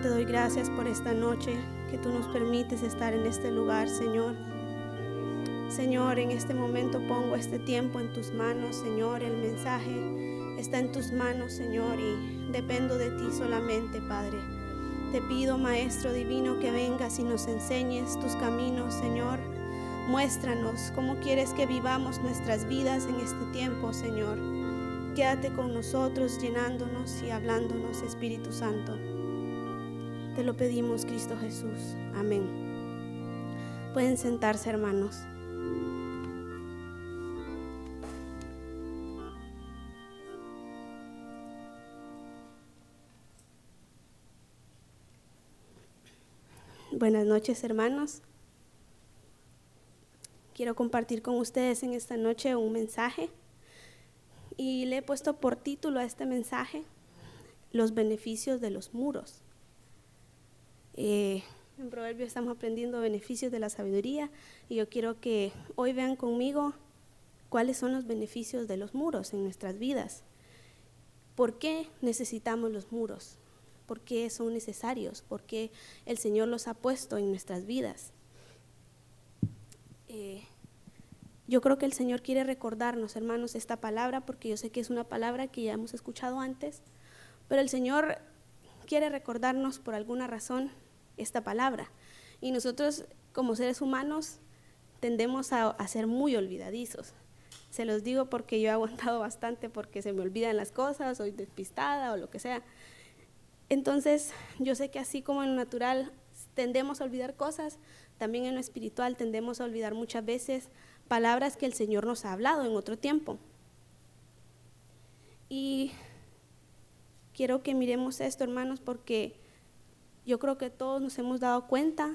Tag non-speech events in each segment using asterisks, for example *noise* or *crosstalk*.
Te doy gracias por esta noche que tú nos permites estar en este lugar, Señor. Señor, en este momento pongo este tiempo en tus manos, Señor. El mensaje está en tus manos, Señor, y dependo de ti solamente, Padre. Te pido, Maestro Divino, que vengas y nos enseñes tus caminos, Señor. Muéstranos cómo quieres que vivamos nuestras vidas en este tiempo, Señor. Quédate con nosotros, llenándonos y hablándonos, Espíritu Santo. Te lo pedimos, Cristo Jesús. Amén. Pueden sentarse, hermanos. Buenas noches, hermanos. Quiero compartir con ustedes en esta noche un mensaje y le he puesto por título a este mensaje los beneficios de los muros. Eh, en Proverbio estamos aprendiendo beneficios de la sabiduría y yo quiero que hoy vean conmigo cuáles son los beneficios de los muros en nuestras vidas. ¿Por qué necesitamos los muros? ¿Por qué son necesarios? ¿Por qué el Señor los ha puesto en nuestras vidas? Eh, yo creo que el Señor quiere recordarnos, hermanos, esta palabra, porque yo sé que es una palabra que ya hemos escuchado antes, pero el Señor quiere recordarnos por alguna razón esta palabra. Y nosotros como seres humanos tendemos a, ser muy olvidadizos. Se los digo porque yo he aguantado bastante porque se me olvidan las cosas, soy despistada o lo que sea. Entonces, yo sé que así como en lo natural tendemos a olvidar cosas, también en lo espiritual tendemos a olvidar muchas veces palabras que el Señor nos ha hablado en otro tiempo. Y quiero que miremos esto, hermanos, porque yo creo que todos nos hemos dado cuenta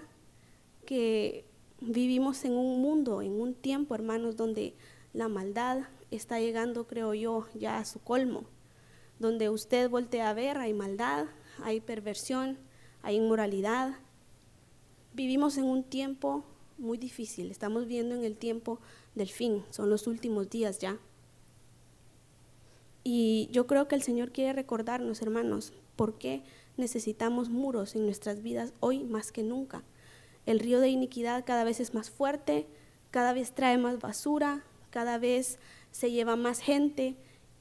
que vivimos en un mundo, en un tiempo, hermanos, donde la maldad está llegando, creo yo, ya a su colmo. Donde usted voltea a ver, hay maldad, hay perversión, hay inmoralidad. Vivimos en un tiempo muy difícil, estamos viendo en el tiempo del fin, son los últimos días ya. Y yo creo que el Señor quiere recordarnos, hermanos, por qué necesitamos muros en nuestras vidas hoy más que nunca. El río de iniquidad cada vez es más fuerte, cada vez trae más basura, cada vez se lleva más gente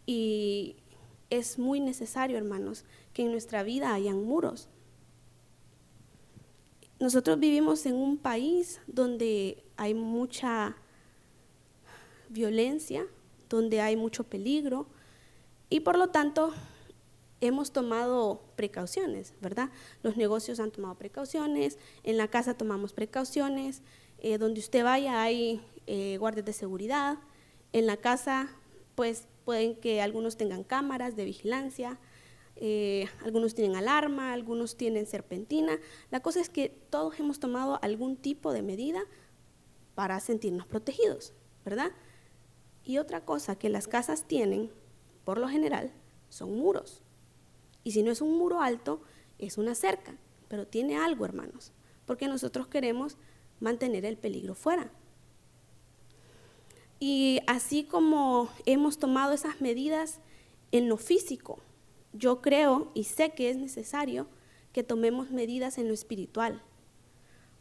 y es muy necesario, hermanos, que en nuestra vida hayan muros. Nosotros vivimos en un país donde hay mucha violencia, donde hay mucho peligro y por lo tanto hemos tomado precauciones, ¿verdad? Los negocios han tomado precauciones, en la casa tomamos precauciones, eh, donde usted vaya hay eh, guardias de seguridad, en la casa pues pueden que algunos tengan cámaras de vigilancia, eh, algunos tienen alarma, algunos tienen serpentina. La cosa es que todos hemos tomado algún tipo de medida para sentirnos protegidos, ¿verdad? Y otra cosa que las casas tienen, por lo general, son muros. Y si no es un muro alto, es una cerca, pero tiene algo, hermanos, porque nosotros queremos mantener el peligro fuera. Y así como hemos tomado esas medidas en lo físico, yo creo y sé que es necesario que tomemos medidas en lo espiritual.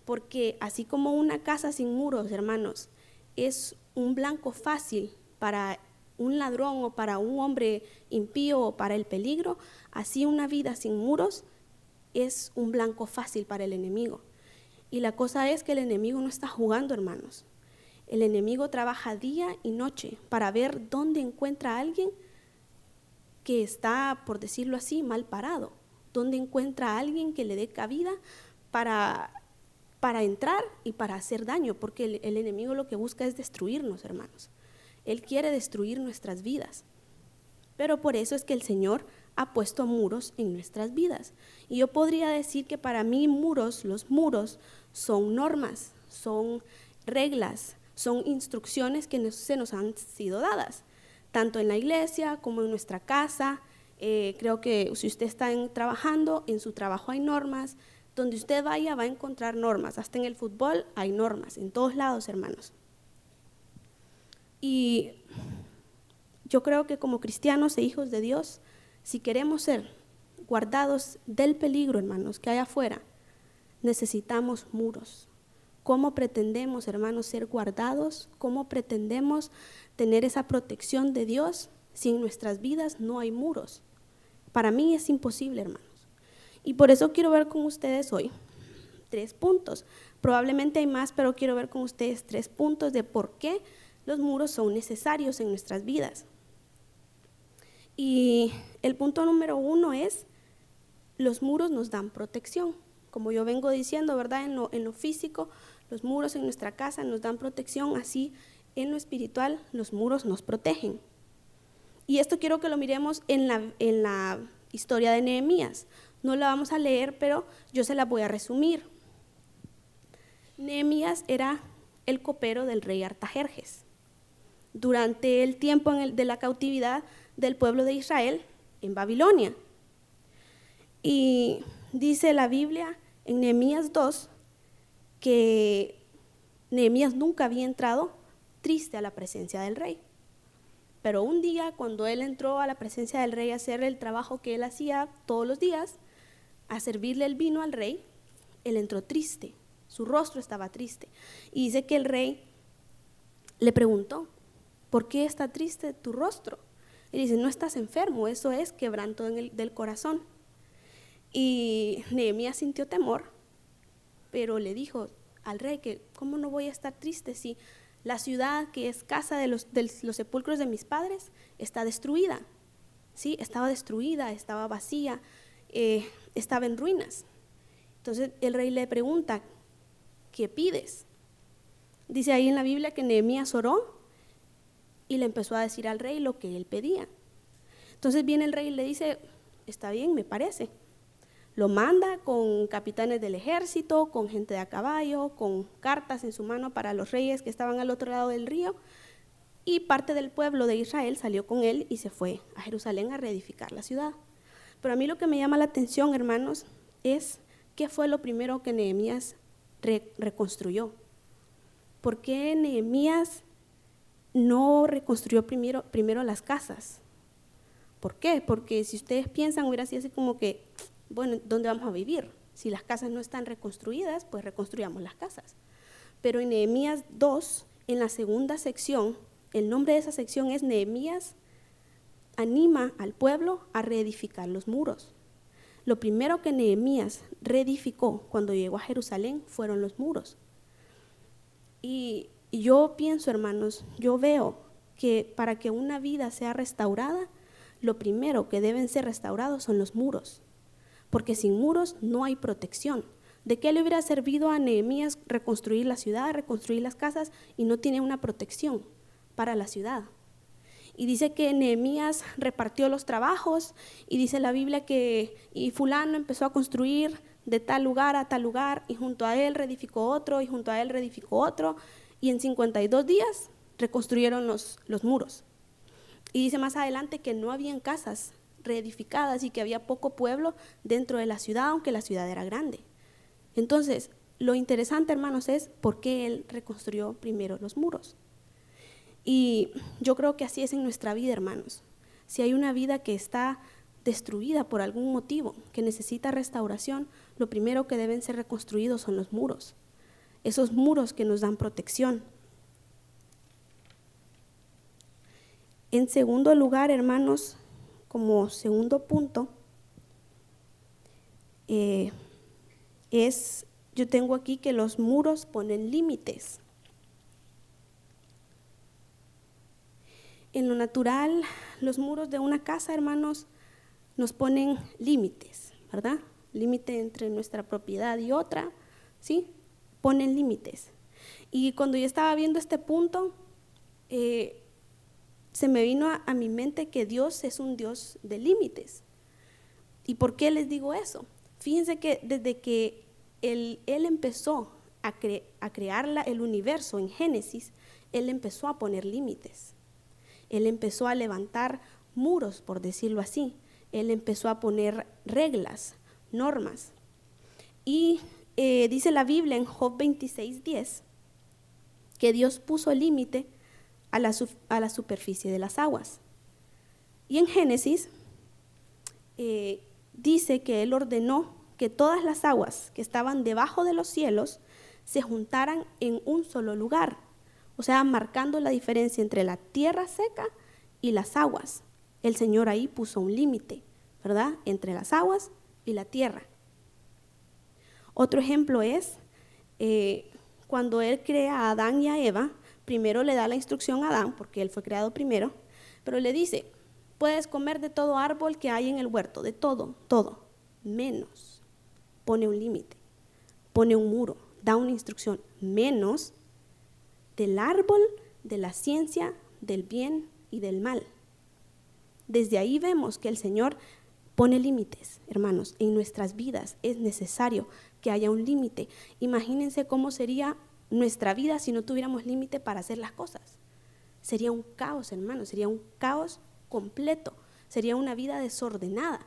Porque así como una casa sin muros, hermanos, es un blanco fácil para un ladrón o para un hombre impío o para el peligro, así una vida sin muros es un blanco fácil para el enemigo. Y la cosa es que el enemigo no está jugando, hermanos. El enemigo trabaja día y noche para ver dónde encuentra a alguien que está, por decirlo así, mal parado, dónde encuentra a alguien que le dé cabida para, para entrar y para hacer daño, porque el, el enemigo lo que busca es destruirnos, hermanos. Él quiere destruir nuestras vidas. Pero por eso es que el Señor ha puesto muros en nuestras vidas. Y yo podría decir que para mí muros, los muros, son normas, son reglas, son instrucciones que se nos han sido dadas, tanto en la iglesia como en nuestra casa. Eh, creo que si usted está trabajando, en su trabajo hay normas. Donde usted vaya va a encontrar normas. Hasta en el fútbol hay normas, en todos lados, hermanos. Y yo creo que como cristianos e hijos de Dios, si queremos ser guardados del peligro, hermanos, que hay afuera, necesitamos muros. ¿Cómo pretendemos, hermanos, ser guardados? ¿Cómo pretendemos tener esa protección de Dios si en nuestras vidas no hay muros? Para mí es imposible, hermanos. Y por eso quiero ver con ustedes hoy tres puntos. Probablemente hay más, pero quiero ver con ustedes tres puntos de por qué los muros son necesarios en nuestras vidas. Y el punto número uno es, los muros nos dan protección. Como yo vengo diciendo, ¿verdad? En lo, físico, los muros en nuestra casa nos dan protección, así en lo espiritual los muros nos protegen. Y esto quiero que lo miremos en la, en la historia de Nehemías. No la vamos a leer, pero yo se la voy a resumir. Nehemías era el copero del rey Artajerjes. Durante el tiempo de la cautividad del pueblo de Israel en Babilonia. Y dice la Biblia en Nehemías 2 que Nehemías nunca había entrado triste a la presencia del rey. Pero un día, cuando él entró a la presencia del rey a hacer el trabajo que él hacía todos los días, a servirle el vino al rey, él entró triste, su rostro estaba triste. Y dice que el rey le preguntó, ¿por qué está triste tu rostro? Y dice, no estás enfermo, eso es quebranto del corazón. Y Nehemías sintió temor, pero le dijo al rey que, ¿cómo no voy a estar triste si la ciudad que es casa de los, los sepulcros de mis padres está destruida? ¿Sí? Estaba destruida, estaba vacía, eh, estaba en ruinas. Entonces el rey le pregunta, ¿qué pides? Dice ahí en la Biblia que Nehemías oró y le empezó a decir al rey lo que él pedía. Entonces viene el rey y le dice, está bien, me parece. Lo manda con capitanes del ejército, con gente de a caballo, con cartas en su mano para los reyes que estaban al otro lado del río. Y parte del pueblo de Israel salió con él y se fue a Jerusalén a reedificar la ciudad. Pero a mí lo que me llama la atención, hermanos, es qué fue lo primero que Nehemías reconstruyó. ¿Por qué Nehemías no reconstruyó primero, primero las casas. ¿Por qué? Porque si ustedes piensan, hubiera sido así como que, bueno, ¿dónde vamos a vivir? Si las casas no están reconstruidas, pues reconstruyamos las casas. Pero en Nehemías 2, en la segunda sección, el nombre de esa sección es Nehemías anima al pueblo a reedificar los muros. Lo primero que Nehemías reedificó cuando llegó a Jerusalén fueron los muros. Y y yo pienso, hermanos, yo veo que para que una vida sea restaurada, lo primero que deben ser restaurados son los muros, porque sin muros no hay protección. ¿De qué le hubiera servido a Nehemías reconstruir la ciudad, reconstruir las casas y no tiene una protección para la ciudad? Y dice que Nehemías repartió los trabajos y dice la Biblia que y fulano empezó a construir de tal lugar a tal lugar y junto a él reedificó otro y junto a él reedificó otro y en 52 días reconstruyeron los, los muros. Y dice más adelante que no habían casas reedificadas y que había poco pueblo dentro de la ciudad, aunque la ciudad era grande. Entonces, lo interesante, hermanos, es por qué él reconstruyó primero los muros. Y yo creo que así es en nuestra vida, hermanos. Si hay una vida que está destruida por algún motivo, que necesita restauración, lo primero que deben ser reconstruidos son los muros esos muros que nos dan protección. En segundo lugar, hermanos, como segundo punto, eh, es, yo tengo aquí que los muros ponen límites. En lo natural, los muros de una casa, hermanos, nos ponen límites, ¿verdad? Límite entre nuestra propiedad y otra, ¿sí? Ponen límites. Y cuando yo estaba viendo este punto, eh, se me vino a, mi mente que Dios es un Dios de límites. ¿Y por qué les digo eso? Fíjense que desde que Él, él empezó a, a crear el universo en Génesis, Él empezó a poner límites. Él empezó a levantar muros, por decirlo así. Él empezó a poner reglas, normas. Y eh, dice la Biblia en Job 26:10 que Dios puso límite a la, a la superficie de las aguas. Y en Génesis, eh, dice que Él ordenó que todas las aguas que estaban debajo de los cielos se juntaran en un solo lugar, o sea, marcando la diferencia entre la tierra seca y las aguas. El Señor ahí puso un límite, ¿verdad? Entre las aguas y la tierra. Otro ejemplo es eh, cuando Él crea a Adán y a Eva, primero le da la instrucción a Adán, porque él fue creado primero, pero le dice, puedes comer de todo árbol que hay en el huerto, de todo, todo, menos. Pone un límite, pone un muro, da una instrucción, menos del árbol de la ciencia del bien y del mal. Desde ahí vemos que el Señor pone límites, hermanos, en nuestras vidas es necesario que haya un límite. Imagínense cómo sería nuestra vida si no tuviéramos límite para hacer las cosas. Sería un caos, hermano, sería un caos completo, sería una vida desordenada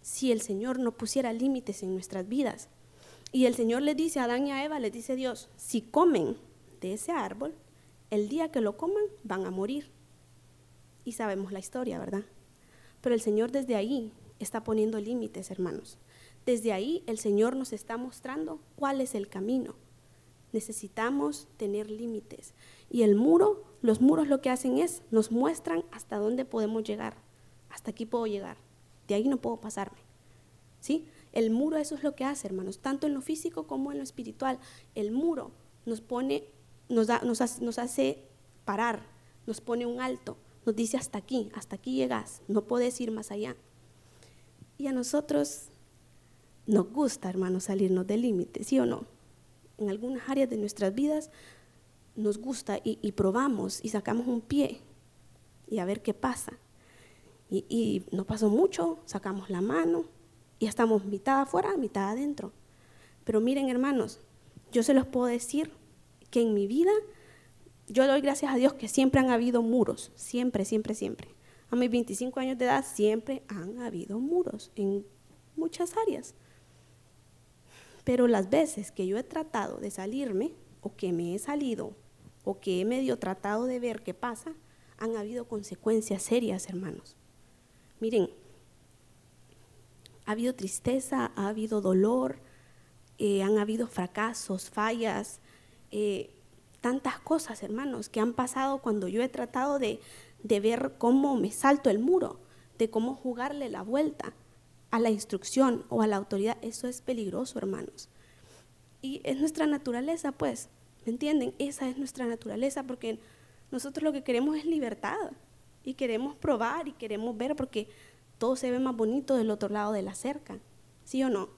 si el Señor no pusiera límites en nuestras vidas. Y el Señor le dice a Adán y a Eva, le dice Dios, si comen de ese árbol, el día que lo coman van a morir. Y sabemos la historia, ¿verdad? Pero el Señor desde ahí está poniendo límites, hermanos. Desde ahí el Señor nos está mostrando cuál es el camino necesitamos tener límites. Y el muro, los muros lo que hacen es, nos muestran hasta dónde podemos llegar. Hasta aquí puedo llegar. De ahí no puedo pasarme. ¿Sí? El muro eso es lo que hace, hermanos, tanto en lo físico como en lo espiritual. El muro nos pone, nos, da, nos, hace, nos hace parar, nos pone un alto, nos dice hasta aquí, hasta aquí llegas, no puedes ir más allá. Y a nosotros nos gusta, hermanos, salirnos del límite, ¿sí o no? en algunas áreas de nuestras vidas nos gusta y, probamos y sacamos un pie y a ver qué pasa. Y, y, no pasó mucho, sacamos la mano y estamos mitad afuera, mitad adentro. Pero miren hermanos, yo se los puedo decir que en mi vida yo doy gracias a Dios que siempre han habido muros, siempre, siempre, siempre. A mis 25 años de edad siempre han habido muros en muchas áreas. Pero las veces que yo he tratado de salirme, o que me he salido, o que he medio tratado de ver qué pasa, han habido consecuencias serias, hermanos. Miren, ha habido tristeza, ha habido dolor, eh, han habido fracasos, fallas, eh, tantas cosas, hermanos, que han pasado cuando yo he tratado de, de ver cómo me salto el muro, de cómo jugarle la vuelta a la instrucción o a la autoridad, eso es peligroso, hermanos. Y es nuestra naturaleza, pues, ¿me entienden? Esa es nuestra naturaleza porque nosotros lo que queremos es libertad y queremos probar y queremos ver porque todo se ve más bonito del otro lado de la cerca, ¿sí o no?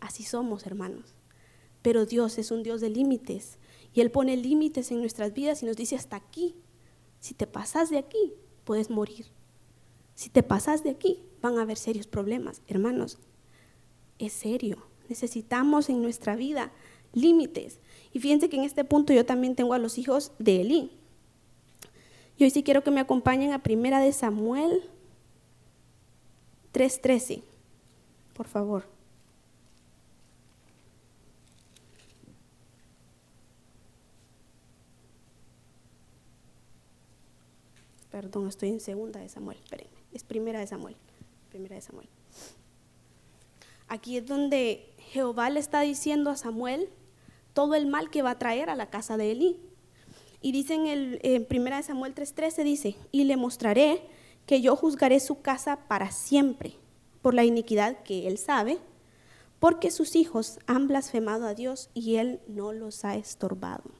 Así somos, hermanos. Pero Dios es un Dios de límites y Él pone límites en nuestras vidas y nos dice hasta aquí. Si te pasas de aquí, puedes morir. Si te pasas de aquí, van a haber serios problemas. Hermanos, es serio. Necesitamos en nuestra vida límites. Y fíjense que en este punto yo también tengo a los hijos de Elí. Y hoy sí quiero que me acompañen a Primera de Samuel 3:13. Por favor. Perdón, estoy en segunda de Samuel, espérenme. Es primera de Samuel. Primera de Samuel. Aquí es donde Jehová le está diciendo a Samuel todo el mal que va a traer a la casa de Elí. Y dice en, el, primera de Samuel 3:13 dice, "Y le mostraré que yo juzgaré su casa para siempre por la iniquidad que él sabe, porque sus hijos han blasfemado a Dios y él no los ha estorbado."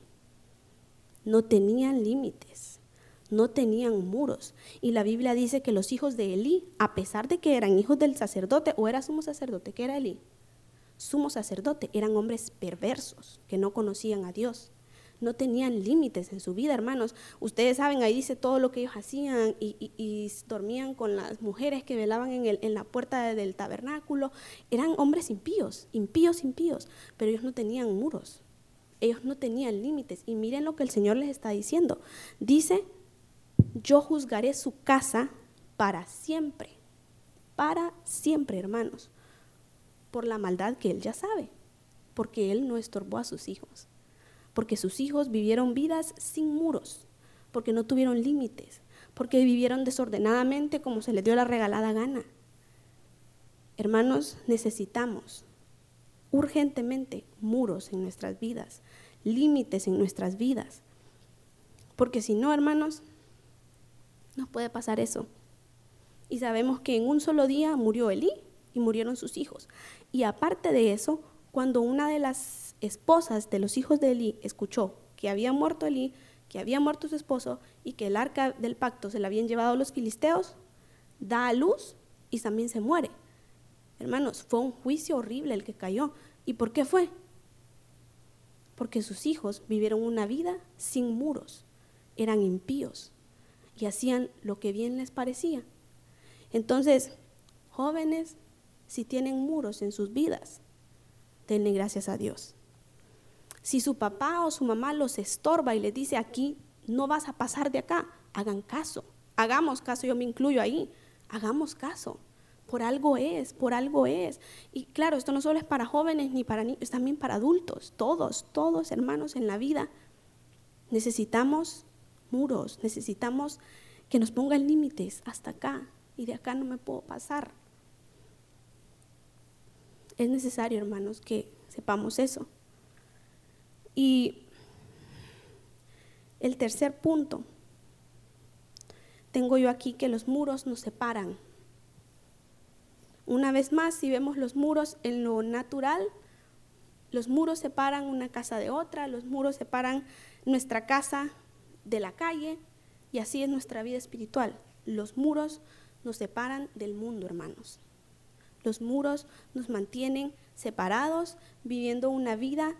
No tenían límites no tenían muros. Y la Biblia dice que los hijos de Elí, a pesar de que eran hijos del sacerdote o era sumo sacerdote, que era Elí, sumo sacerdote, eran hombres perversos que no conocían a Dios. No tenían límites en su vida, hermanos. Ustedes saben, ahí dice todo lo que ellos hacían y, dormían con las mujeres que velaban en, el, en la puerta del tabernáculo. Eran hombres impíos, impíos, impíos, pero ellos no tenían muros. Ellos no tenían límites. Y miren lo que el Señor les está diciendo. Dice yo juzgaré su casa para siempre, para siempre, hermanos, por la maldad que él ya sabe, porque él no estorbó a sus hijos, porque sus hijos vivieron vidas sin muros, porque no tuvieron límites, porque vivieron desordenadamente como se les dio la regalada gana. Hermanos, necesitamos urgentemente muros en nuestras vidas, límites en nuestras vidas. Porque si no, hermanos, nos puede pasar eso. Y sabemos que en un solo día murió Elí y murieron sus hijos. Y aparte de eso, cuando una de las esposas de los hijos de Elí escuchó que había muerto Elí, que había muerto su esposo y que el arca del pacto se la habían llevado los filisteos, da a luz y también se muere. Hermanos, fue un juicio horrible el que cayó. ¿Y por qué fue? Porque sus hijos vivieron una vida sin muros, eran impíos y hacían lo que bien les parecía. Entonces, jóvenes, si tienen muros en sus vidas, denle gracias a Dios. Si su papá o su mamá los estorba y les dice aquí, no vas a pasar de acá, hagan caso, hagamos caso, yo me incluyo ahí, hagamos caso. Por algo es, por algo es. Y claro, esto no solo es para jóvenes ni para niños, también para adultos, todos, todos hermanos en la vida. Necesitamos muros, necesitamos que nos pongan límites hasta acá y de acá no me puedo pasar. Es necesario, hermanos, que sepamos eso. Y el tercer punto, tengo yo aquí que los muros nos separan. Una vez más, si vemos los muros en lo natural, los muros separan una casa de otra, los muros separan nuestra casa de la calle y así es nuestra vida espiritual. Los muros nos separan del mundo, hermanos. Los muros nos mantienen separados, viviendo una vida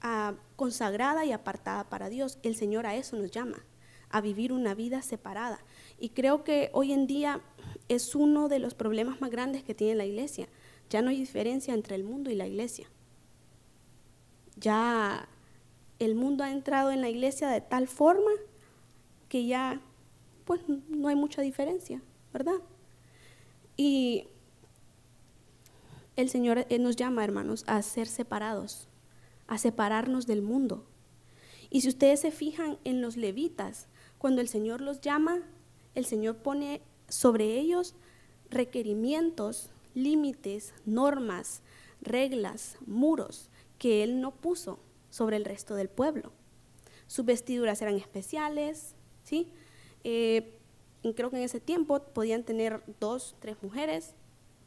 ah, consagrada y apartada para Dios. El Señor a eso nos llama, a vivir una vida separada. Y creo que hoy en día es uno de los problemas más grandes que tiene la iglesia. Ya no hay diferencia entre el mundo y la iglesia. Ya el mundo ha entrado en la iglesia de tal forma que ya pues no hay mucha diferencia, ¿verdad? Y el Señor eh, nos llama, hermanos, a ser separados, a separarnos del mundo. Y si ustedes se fijan en los levitas, cuando el Señor los llama, el Señor pone sobre ellos requerimientos, límites, normas, reglas, muros que Él no puso sobre el resto del pueblo. Sus vestiduras eran especiales, ¿sí? Eh, creo que en ese tiempo podían tener dos, tres mujeres,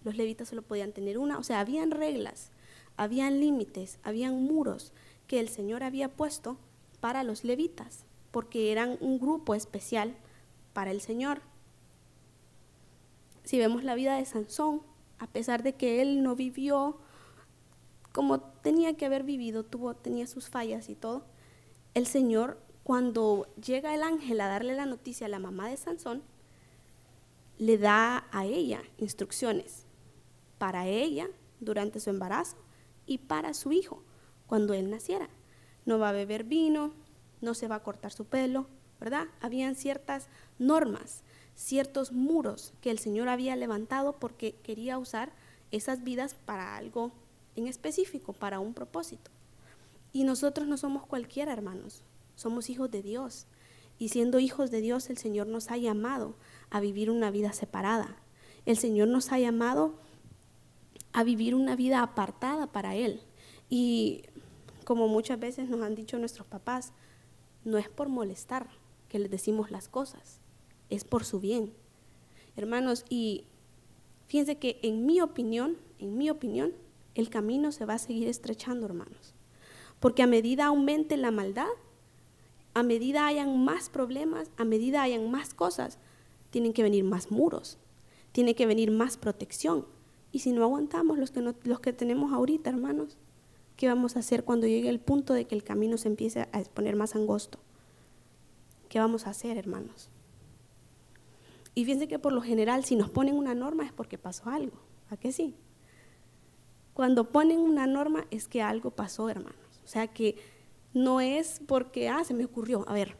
los levitas solo podían tener una, o sea, habían reglas, habían límites, habían muros que el Señor había puesto para los levitas, porque eran un grupo especial para el Señor. Si vemos la vida de Sansón, a pesar de que él no vivió como tenía que haber vivido, tuvo, tenía sus fallas y todo, el Señor, cuando llega el ángel a darle la noticia a la mamá de Sansón, le da a ella instrucciones para ella durante su embarazo y para su hijo cuando él naciera. No va a beber vino, no se va a cortar su pelo, ¿verdad? Habían ciertas normas, ciertos muros que el Señor había levantado porque quería usar esas vidas para algo en específico, para un propósito. Y nosotros no somos cualquiera, hermanos, somos hijos de Dios. Y siendo hijos de Dios, el Señor nos ha llamado a vivir una vida separada. El Señor nos ha llamado a vivir una vida apartada para Él. Y como muchas veces nos han dicho nuestros papás, no es por molestar que les decimos las cosas, es por su bien. Hermanos, y fíjense que en mi opinión, en mi opinión, el camino se va a seguir estrechando, hermanos. Porque a medida aumente la maldad, a medida hayan más problemas, a medida hayan más cosas, tienen que venir más muros, tiene que venir más protección. Y si no aguantamos los que, los que tenemos ahorita, hermanos, ¿qué vamos a hacer cuando llegue el punto de que el camino se empiece a poner más angosto? ¿Qué vamos a hacer, hermanos? Y fíjense que por lo general, si nos ponen una norma es porque pasó algo. ¿A qué sí? Cuando ponen una norma es que algo pasó, hermanos. O sea que no es porque, ah, se me ocurrió. A ver,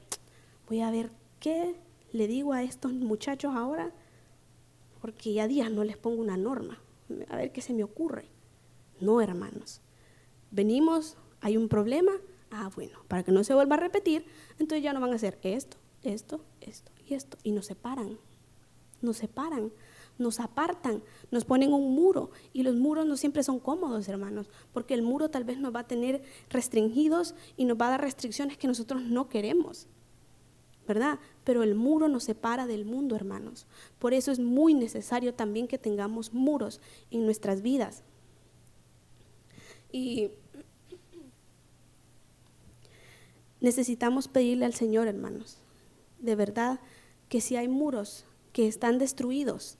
voy a ver qué le digo a estos muchachos ahora, porque ya días no les pongo una norma. A ver qué se me ocurre. No, hermanos. Venimos, hay un problema. Ah, bueno, para que no se vuelva a repetir, entonces ya no van a hacer esto, esto, esto y esto. Y nos separan. Nos separan. Nos apartan, nos ponen un muro y los muros no siempre son cómodos, hermanos, porque el muro tal vez nos va a tener restringidos y nos va a dar restricciones que nosotros no queremos. ¿verdad? Pero el muro nos separa del mundo, hermanos. Por eso es muy necesario también que tengamos muros en nuestras vidas. Y necesitamos pedirle al Señor, hermanos, de verdad, que si hay muros que están destruidos,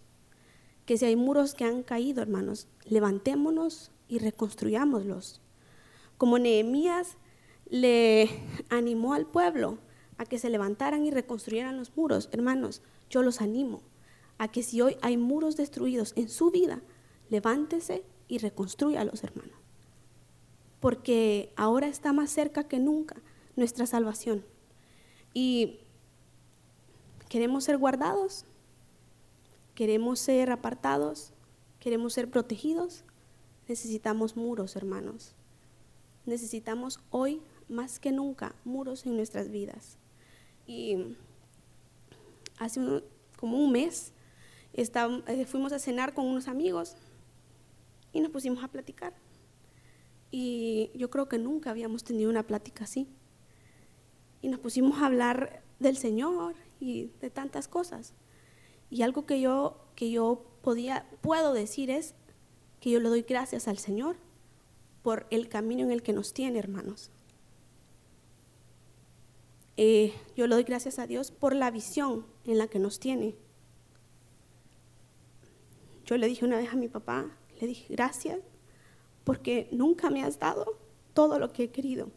que si hay muros que han caído, hermanos, levantémonos y reconstruyámoslos. Como Nehemías le *laughs* animó al pueblo a que se levantaran y reconstruyeran los muros, hermanos, yo los animo a que si hoy hay muros destruidos en su vida, levántese y reconstruyalos, hermanos. Porque ahora está más cerca que nunca nuestra salvación. Y queremos ser guardados, queremos ser apartados, queremos ser protegidos. Necesitamos muros, hermanos. Necesitamos hoy más que nunca muros en nuestras vidas. Y hace como un mes eh, fuimos a cenar con unos amigos y nos pusimos a platicar. Y yo creo que nunca habíamos tenido una plática así. Y nos pusimos a hablar del Señor y de tantas cosas. Y algo que yo, que yo podía, puedo decir es que yo le doy gracias al Señor por el camino en el que nos tiene, hermanos. Eh, yo le doy gracias a Dios por la visión en la que nos tiene. Yo le dije una vez a mi papá, le dije gracias porque nunca me has dado todo lo que he querido.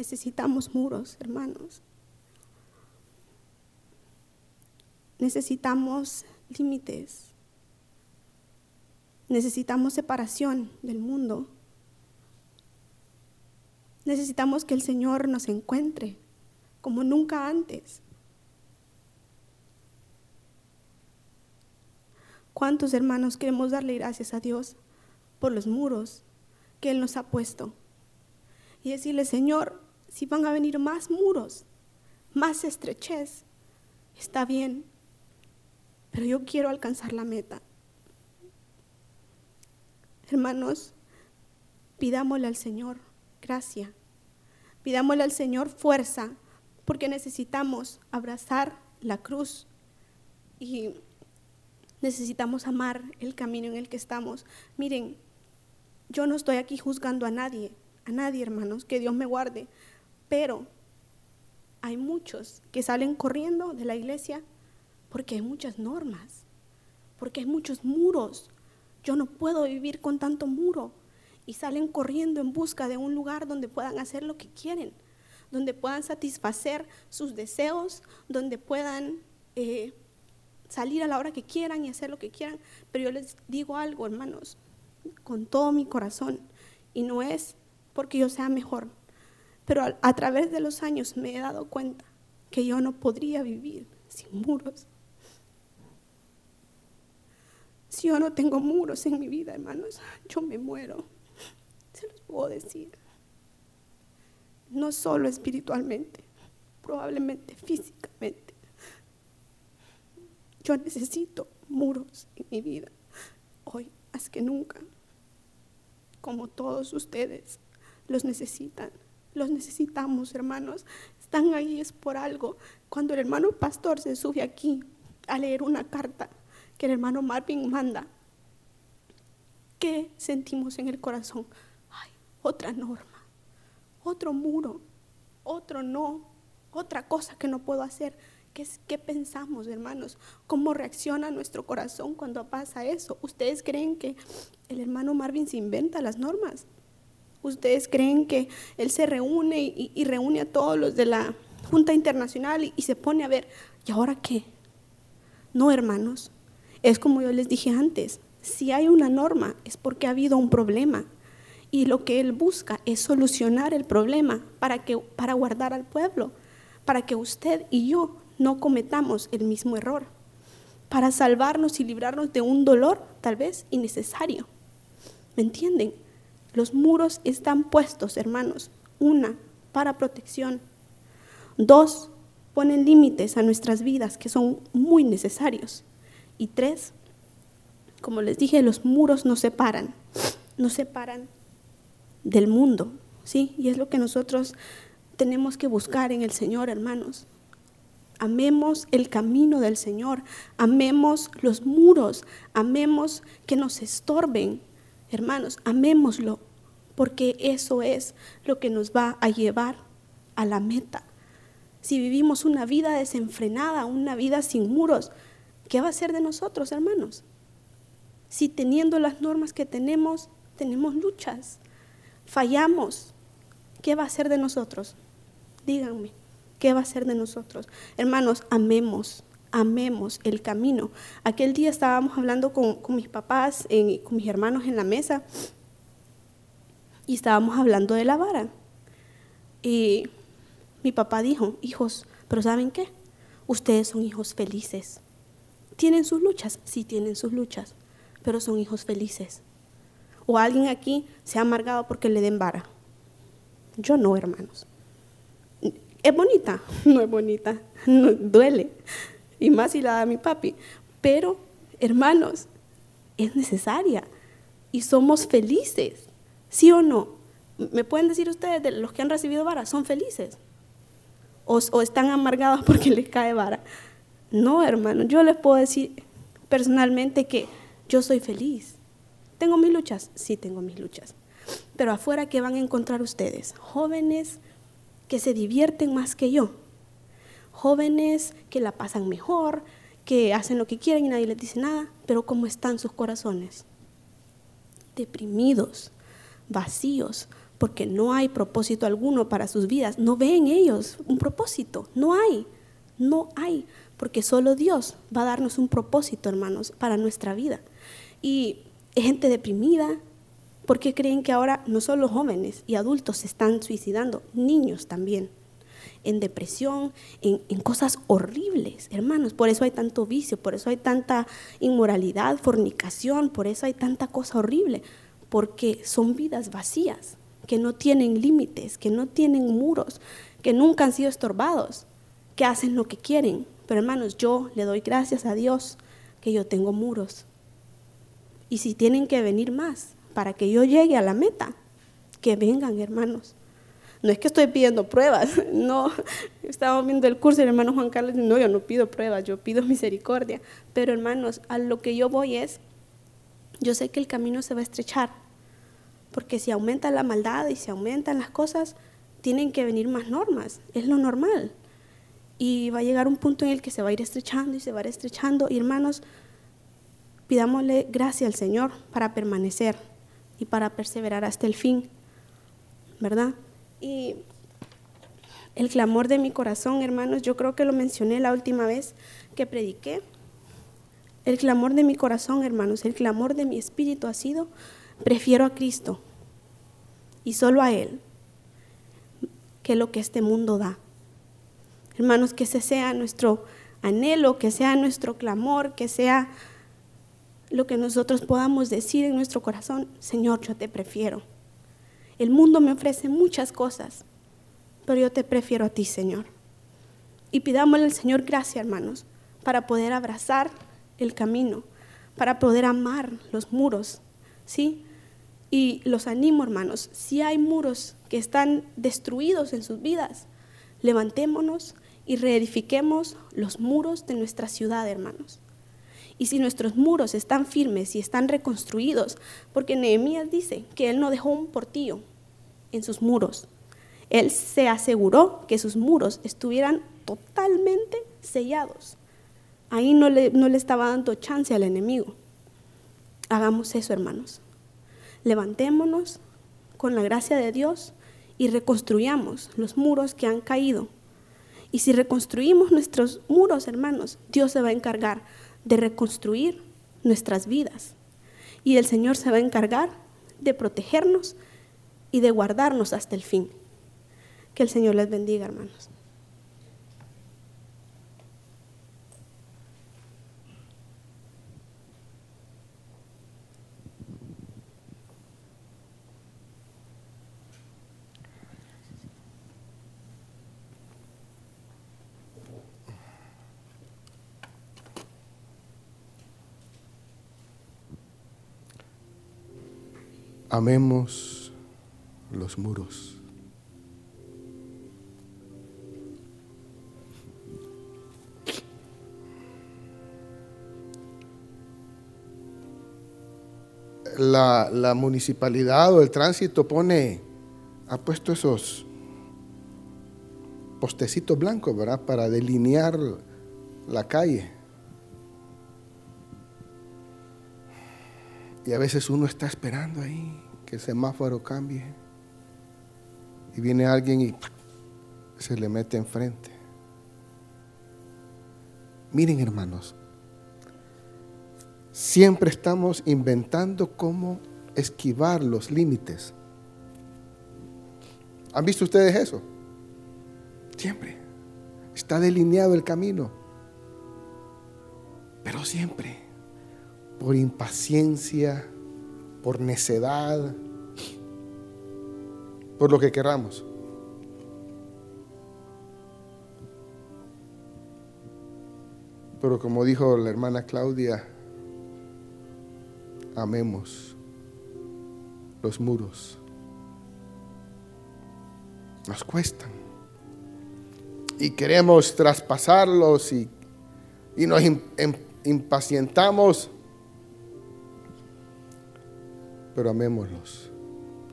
Necesitamos muros, hermanos. Necesitamos límites. Necesitamos separación del mundo. Necesitamos que el Señor nos encuentre como nunca antes. ¿Cuántos hermanos queremos darle gracias a Dios por los muros que Él nos ha puesto? Y decirle, Señor, si van a venir más muros, más estrechez, está bien, pero yo quiero alcanzar la meta. Hermanos, pidámosle al Señor gracia, pidámosle al Señor fuerza, porque necesitamos abrazar la cruz y necesitamos amar el camino en el que estamos. Miren, yo no estoy aquí juzgando a nadie, a nadie, hermanos, que Dios me guarde, pero hay muchos que salen corriendo de la iglesia porque hay muchas normas, porque hay muchos muros, yo no puedo vivir con tanto muro. Y salen corriendo en busca de un lugar donde puedan hacer lo que quieren, donde puedan satisfacer sus deseos, donde puedan eh, salir a la hora que quieran y hacer lo que quieran. Pero yo les digo algo, hermanos, con todo mi corazón, y no es porque yo sea mejor, pero a través de los años me he dado cuenta que yo no podría vivir sin muros. Si yo no tengo muros en mi vida, hermanos, yo me muero. Se los puedo decir. No solo espiritualmente, probablemente físicamente. Yo necesito muros en mi vida, hoy más que nunca, como todos ustedes los necesitan. Los necesitamos, hermanos. Están ahí es por algo. Cuando el hermano pastor se sube aquí a leer una carta, que el hermano Marvin manda, ¿qué sentimos en el corazón? Ay, otra norma, otro muro, otro no, otra cosa que no puedo hacer. ¿Qué, ¿Qué pensamos, hermanos? ¿Cómo reacciona nuestro corazón cuando pasa eso? ¿Ustedes creen que el hermano Marvin se inventa las normas? ¿Ustedes creen que él se reúne y, reúne a todos los de la Junta Internacional y se pone a ver, ¿y ahora qué? No, hermanos. Es como yo les dije antes, si hay una norma es porque ha habido un problema y lo que él busca es solucionar el problema para que para guardar al pueblo, para que usted y yo no cometamos el mismo error, para salvarnos y librarnos de un dolor tal vez innecesario. ¿Me entienden? Los muros están puestos, hermanos, una para protección Dos, ponen límites a nuestras vidas que son muy necesarios. Y tres, como les dije, los muros nos separan, nos separan del mundo, ¿sí? Y es lo que nosotros tenemos que buscar en el Señor, hermanos. Amemos el camino del Señor, amemos los muros, amemos que nos estorben, hermanos, amémoslo, porque eso es lo que nos va a llevar a la meta. Si vivimos una vida desenfrenada, una vida sin muros, ¿qué va a ser de nosotros, hermanos? Si teniendo las normas que tenemos, tenemos luchas, fallamos, ¿qué va a ser de nosotros? Díganme. ¿qué va a ser de nosotros? Hermanos, amemos, amemos el camino. Aquel día estábamos hablando con, mis papás, con mis hermanos en la mesa, y estábamos hablando de la vara. Y mi papá dijo, hijos, pero ¿saben qué? Ustedes son hijos felices. ¿Tienen sus luchas? Sí, tienen sus luchas, pero son hijos felices. O alguien aquí se ha amargado porque le den vara. Yo no, hermanos. ¿Es bonita? *laughs* No es bonita, *laughs* duele. Y más si la da mi papi. Pero, hermanos, es necesaria. Y somos felices. ¿Sí o no? ¿Me pueden decir ustedes, de los que han recibido vara, son felices? O, o están amargados *laughs* porque les cae vara? No, hermanos, yo les puedo decir personalmente que yo soy feliz. ¿Tengo mis luchas? Sí, tengo mis luchas. Pero afuera, ¿qué van a encontrar ustedes? Jóvenes que se divierten más que yo. Jóvenes que la pasan mejor, que hacen lo que quieren y nadie les dice nada, pero ¿cómo están sus corazones? Deprimidos, vacíos, porque no hay propósito alguno para sus vidas. No ven ellos un propósito, no hay, no hay, porque solo Dios va a darnos un propósito, hermanos, para nuestra vida. Y gente deprimida, ¿Por qué creen que ahora no solo jóvenes y adultos se están suicidando, niños también? En depresión, en, cosas horribles, hermanos. Por eso hay tanto vicio, por eso hay tanta inmoralidad, fornicación, por eso hay tanta cosa horrible. Porque son vidas vacías, que no tienen límites, que no tienen muros, que nunca han sido estorbados, que hacen lo que quieren. Pero hermanos, yo le doy gracias a Dios que yo tengo muros. Y si tienen que venir más, para que yo llegue a la meta. Que vengan, hermanos. No es que estoy pidiendo pruebas, *laughs* no. Estábamos viendo el curso y el hermano Juan Carlos no, yo no pido pruebas, yo pido misericordia. Pero hermanos, a lo que yo voy es, yo sé que el camino se va a estrechar, porque si aumenta la maldad y si aumentan las cosas, tienen que venir más normas, es lo normal. Y va a llegar un punto en el que se va a ir estrechando y se va a ir estrechando. Y hermanos, pidámosle gracia al Señor para permanecer y para perseverar hasta el fin, ¿verdad? Y el clamor de mi corazón, hermanos, yo creo que lo mencioné la última vez que prediqué. El clamor de mi corazón, hermanos, el clamor de mi espíritu ha sido, prefiero a Cristo y solo a Él que lo que este mundo da. Hermanos, que ese sea nuestro anhelo, que sea nuestro clamor, que sea lo que nosotros podamos decir en nuestro corazón, Señor, yo te prefiero. El mundo me ofrece muchas cosas, pero yo te prefiero a ti, Señor. Y pidámosle al Señor gracia, hermanos, para poder abrazar el camino, para poder amar los muros, ¿sí? Y los animo, hermanos, si hay muros que están destruidos en sus vidas, levantémonos y reedifiquemos los muros de nuestra ciudad, hermanos. Y si nuestros muros están firmes y están reconstruidos, porque Nehemías dice que él no dejó un portillo en sus muros. Él se aseguró que sus muros estuvieran totalmente sellados. Ahí no le, no le estaba dando chance al enemigo. Hagamos eso, hermanos. Levantémonos con la gracia de Dios y reconstruyamos los muros que han caído. Y si reconstruimos nuestros muros, hermanos, Dios se va a encargar de reconstruir nuestras vidas. Y el Señor se va a encargar de protegernos y de guardarnos hasta el fin. Que el Señor les bendiga, hermanos. Amemos los muros. La, la, municipalidad o el tránsito pone, ha puesto esos postecitos blancos, ¿verdad? Para delinear la calle. Y a veces uno está esperando ahí que el semáforo cambie. Y viene alguien y se le mete enfrente. Miren hermanos, siempre estamos inventando cómo esquivar los límites. ¿Han visto ustedes eso? Siempre. Está delineado el camino. Pero siempre, por impaciencia, por necedad, por lo que queramos. Pero como dijo la hermana Claudia, amemos los muros. Nos cuestan. Y queremos traspasarlos y, y nos impacientamos. Pero amémoslos.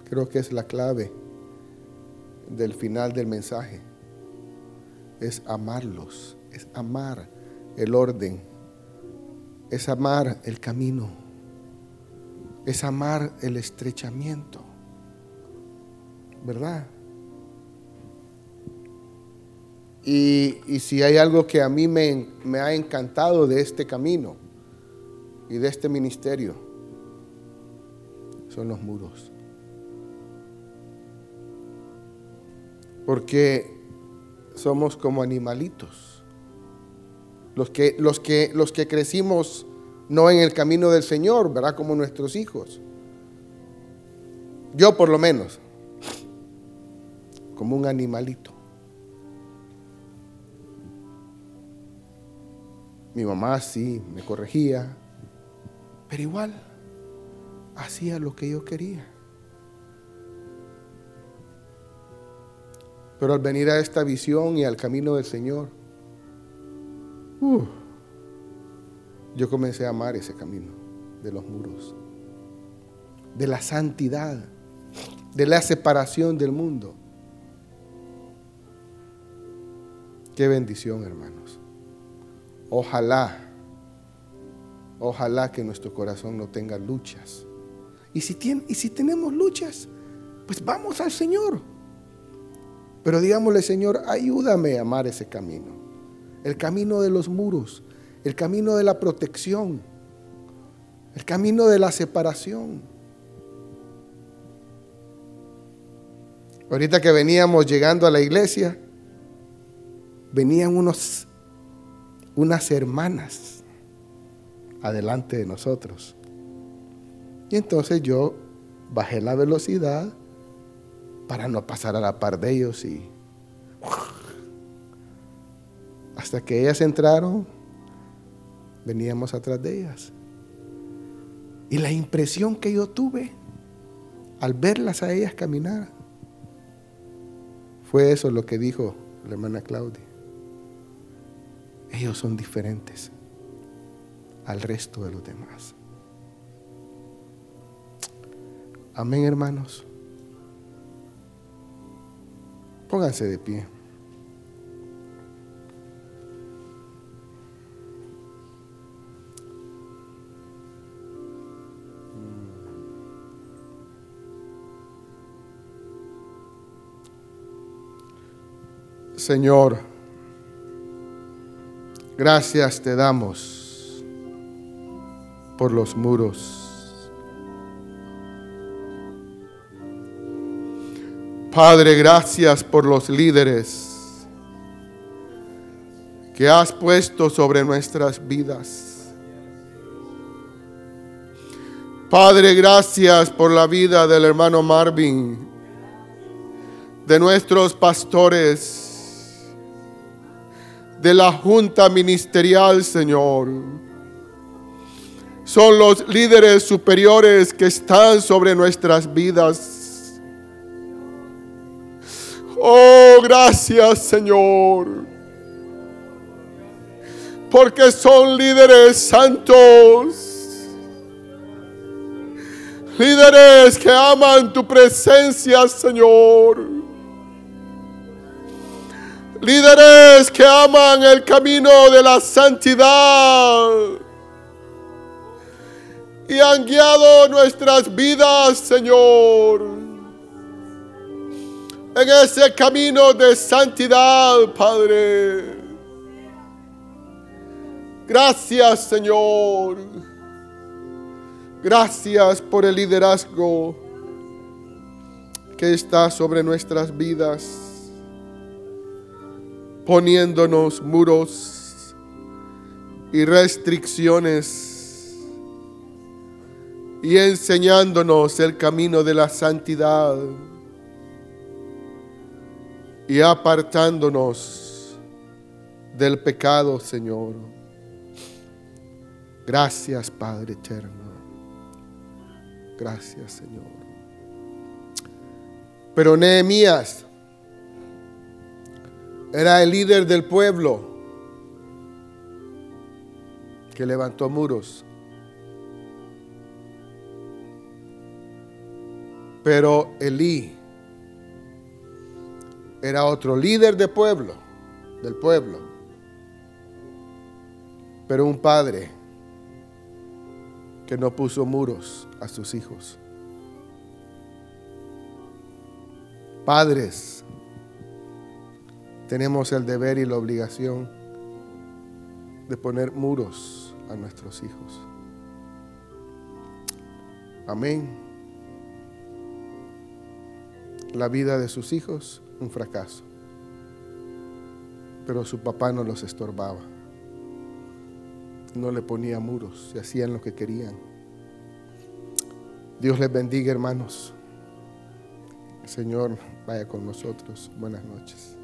Creo que es la clave del final del mensaje. Es amarlos, es amar el orden, es amar el camino, es amar el estrechamiento, ¿verdad? Y, y, si hay algo que a mí me, me ha encantado de este camino y de este ministerio, son los muros. Porque somos como animalitos los que, los que, los que crecimos no en el camino del Señor, ¿verdad? Como nuestros hijos. Yo por lo menos, como un animalito. Mi mamá sí me corregía, pero igual hacía lo que yo quería. Pero al venir a esta visión y al camino del Señor, Uh. yo comencé a amar ese camino de los muros, de la santidad, de la separación del mundo. Qué bendición, hermanos. Ojalá, ojalá que nuestro corazón no tenga luchas. Y si, tiene, y si tenemos luchas, pues vamos al Señor. Pero digámosle, Señor, ayúdame a amar ese camino el camino de los muros, el camino de la protección, el camino de la separación. Ahorita que veníamos llegando a la iglesia, venían unos, unas hermanas adelante de nosotros. Y entonces yo bajé la velocidad para no pasar a la par de ellos y *sighs* hasta que ellas entraron, veníamos atrás de ellas. Y la impresión que yo tuve al verlas a ellas caminar fue eso lo que dijo la hermana Claudia. Ellos son diferentes al resto de los demás. Amén, hermanos. Pónganse de pie. Señor, gracias te damos por los muros. Padre, gracias por los líderes que has puesto sobre nuestras vidas. Padre, gracias por la vida del hermano Marvin, de nuestros pastores de la junta ministerial, Señor. son los líderes superiores que están sobre nuestras vidas. Gracias Señor. Porque son líderes santos. Líderes que aman tu presencia, Señor. Líderes que aman el camino de la santidad. Y han guiado nuestras vidas, Señor. En ese camino de santidad, Padre. Gracias, Señor. Gracias por el liderazgo que está sobre nuestras vidas poniéndonos muros y restricciones y enseñándonos el camino de la santidad y apartándonos del pecado, Señor. Gracias, Padre eterno. Gracias, Señor. Pero Nehemías era el líder del pueblo que levantó muros. Pero Elí era otro líder de pueblo, del pueblo. Pero un padre que no puso muros a sus hijos. Padres tenemos el deber y la obligación de poner muros a nuestros hijos. Amén. La vida de sus hijos, un fracaso. Pero su papá no los estorbaba. No le ponía muros, se hacían lo que querían. Dios les bendiga, hermanos. Señor vaya con nosotros. Buenas noches.